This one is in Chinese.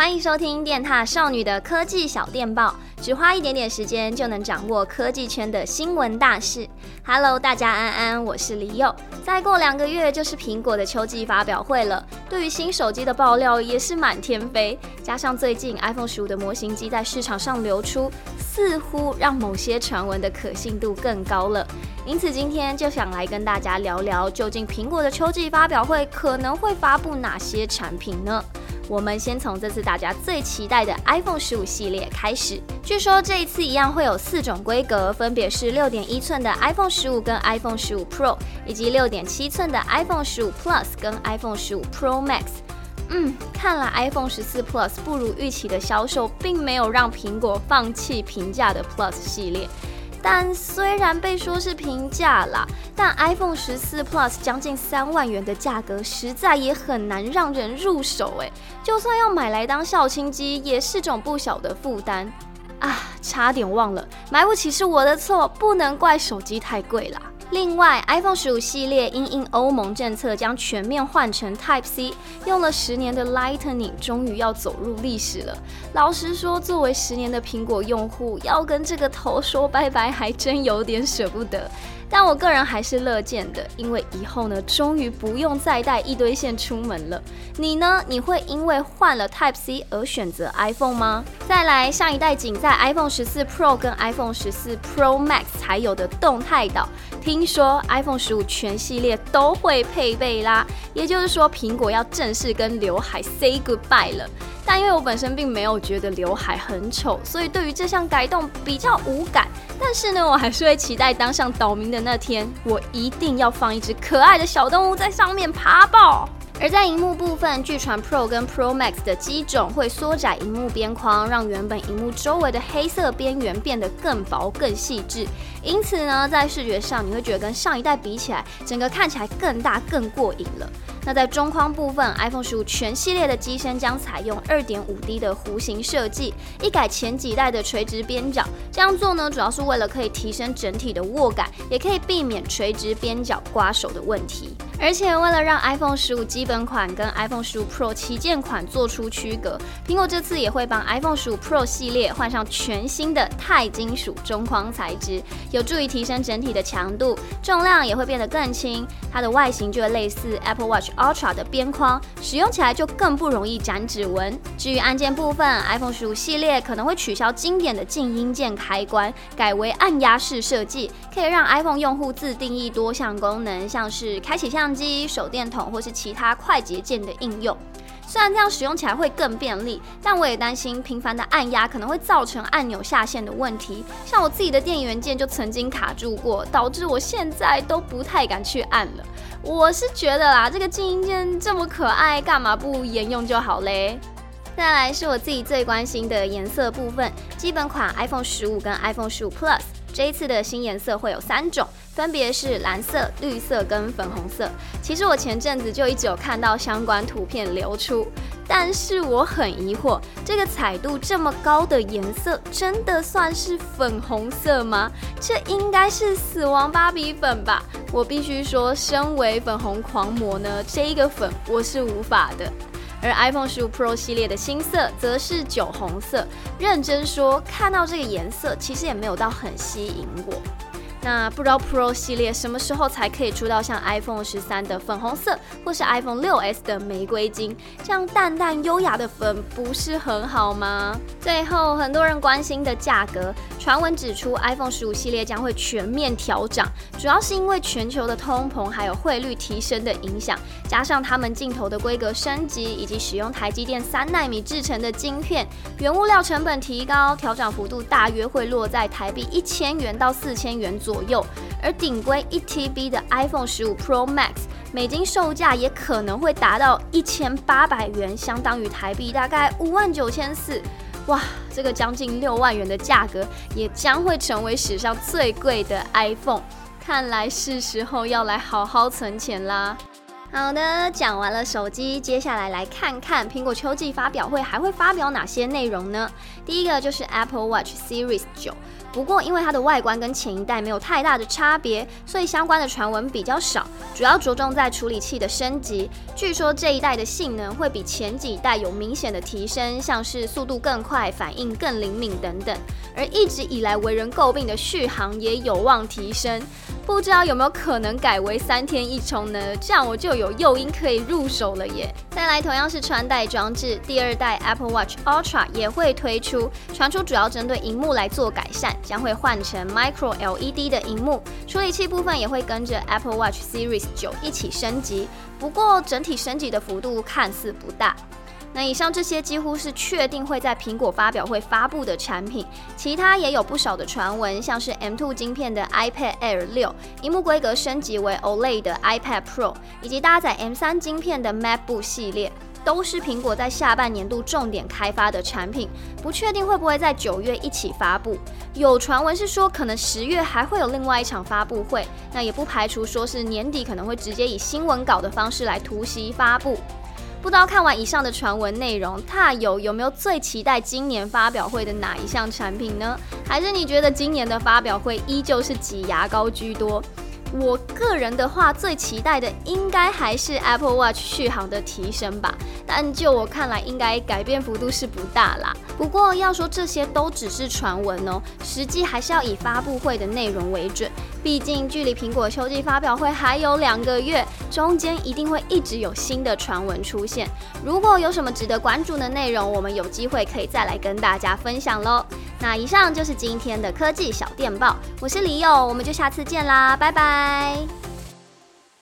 欢迎收听电踏少女的科技小电报，只花一点点时间就能掌握科技圈的新闻大事。Hello，大家安安，我是李佑。再过两个月就是苹果的秋季发表会了，对于新手机的爆料也是满天飞。加上最近 iPhone 15的模型机在市场上流出，似乎让某些传闻的可信度更高了。因此今天就想来跟大家聊聊，究竟苹果的秋季发表会可能会发布哪些产品呢？我们先从这次大家最期待的 iPhone 15系列开始。据说这一次一样会有四种规格，分别是六点一寸的 iPhone 15跟 iPhone 15 Pro，以及六点七寸的 iPhone 15 Plus 跟 iPhone 15 Pro Max。嗯，看来 iPhone 14 Plus 不如预期的销售，并没有让苹果放弃平价的 Plus 系列。但虽然被说是平价啦，但 iPhone 十四 Plus 将近三万元的价格，实在也很难让人入手诶。就算要买来当校庆机，也是种不小的负担啊！差点忘了，买不起是我的错，不能怪手机太贵啦。另外，iPhone 15系列因应欧盟政策将全面换成 Type C，用了十年的 Lightning 终于要走入历史了。老实说，作为十年的苹果用户，要跟这个头说拜拜，还真有点舍不得。但我个人还是乐见的，因为以后呢，终于不用再带一堆线出门了。你呢？你会因为换了 Type C 而选择 iPhone 吗？再来，上一代仅在 iPhone 14 Pro 跟 iPhone 14 Pro Max 才有的动态岛，听听说 iPhone 十五全系列都会配备啦。也就是说，苹果要正式跟刘海 say goodbye 了。但因为我本身并没有觉得刘海很丑，所以对于这项改动比较无感。但是呢，我还是会期待当上岛民的那天，我一定要放一只可爱的小动物在上面爬爆。而在荧幕部分，据传 Pro 跟 Pro Max 的机种会缩窄荧幕边框，让原本荧幕周围的黑色边缘变得更薄、更细致。因此呢，在视觉上你会觉得跟上一代比起来，整个看起来更大、更过瘾了。那在中框部分，iPhone 15全系列的机身将采用 2.5D 的弧形设计，一改前几代的垂直边角。这样做呢，主要是为了可以提升整体的握感，也可以避免垂直边角刮手的问题。而且为了让 iPhone 15基本款跟 iPhone 15 Pro 旗舰款做出区隔，苹果这次也会帮 iPhone 15 Pro 系列换上全新的钛金属中框材质，有助于提升整体的强度，重量也会变得更轻。它的外形就会类似 Apple Watch Ultra 的边框，使用起来就更不容易沾指纹。至于按键部分，iPhone 15系列可能会取消经典的静音键开关，改为按压式设计，可以让 iPhone 用户自定义多项功能，像是开启相机、手电筒或是其他快捷键的应用。虽然这样使用起来会更便利，但我也担心频繁的按压可能会造成按钮下线的问题。像我自己的电源键就曾经卡住过，导致我现在都不太敢去按了。我是觉得啦，这个静音键这么可爱，干嘛不沿用就好嘞？再来是我自己最关心的颜色部分，基本款 iPhone 15跟 iPhone 15 Plus。这一次的新颜色会有三种，分别是蓝色、绿色跟粉红色。其实我前阵子就一直有看到相关图片流出，但是我很疑惑，这个彩度这么高的颜色，真的算是粉红色吗？这应该是死亡芭比粉吧？我必须说，身为粉红狂魔呢，这一个粉我是无法的。而 iPhone 15 Pro 系列的新色则是酒红色。认真说，看到这个颜色，其实也没有到很吸引我。那不知道 Pro 系列什么时候才可以出到像 iPhone 13的粉红色，或是 iPhone 6s 的玫瑰金，这样淡淡优雅的粉不是很好吗？最后，很多人关心的价格，传闻指出 iPhone 15系列将会全面调涨，主要是因为全球的通膨还有汇率提升的影响，加上他们镜头的规格升级，以及使用台积电三纳米制成的晶片，原物料成本提高，调涨幅度大约会落在台币一千元到四千元左右。左右，而顶规一 TB 的 iPhone 十五 Pro Max 美金售价也可能会达到一千八百元，相当于台币大概五万九千四。哇，这个将近六万元的价格，也将会成为史上最贵的 iPhone。看来是时候要来好好存钱啦。好的，讲完了手机，接下来来看看苹果秋季发表会还会发表哪些内容呢？第一个就是 Apple Watch Series 9。不过，因为它的外观跟前一代没有太大的差别，所以相关的传闻比较少，主要着重在处理器的升级。据说这一代的性能会比前几代有明显的提升，像是速度更快、反应更灵敏等等。而一直以来为人诟病的续航也有望提升，不知道有没有可能改为三天一充呢？这样我就有诱因可以入手了耶。再来，同样是穿戴装置，第二代 Apple Watch Ultra 也会推出，传出主要针对荧幕来做改善。将会换成 Micro LED 的荧幕，处理器部分也会跟着 Apple Watch Series 9一起升级，不过整体升级的幅度看似不大。那以上这些几乎是确定会在苹果发表会发布的产品，其他也有不少的传闻，像是 M2 晶片的 iPad Air 6，荧幕规格升级为 OLED 的 iPad Pro，以及搭载 M3 晶片的 MacBook 系列。都是苹果在下半年度重点开发的产品，不确定会不会在九月一起发布。有传闻是说，可能十月还会有另外一场发布会，那也不排除说是年底可能会直接以新闻稿的方式来突袭发布。不知道看完以上的传闻内容，他有有没有最期待今年发表会的哪一项产品呢？还是你觉得今年的发表会依旧是挤牙膏居多？我个人的话，最期待的应该还是 Apple Watch 续航的提升吧。但就我看来，应该改变幅度是不大啦。不过要说这些都只是传闻哦，实际还是要以发布会的内容为准。毕竟距离苹果秋季发表会还有两个月，中间一定会一直有新的传闻出现。如果有什么值得关注的内容，我们有机会可以再来跟大家分享喽。那以上就是今天的科技小电报，我是李友，我们就下次见啦，拜拜。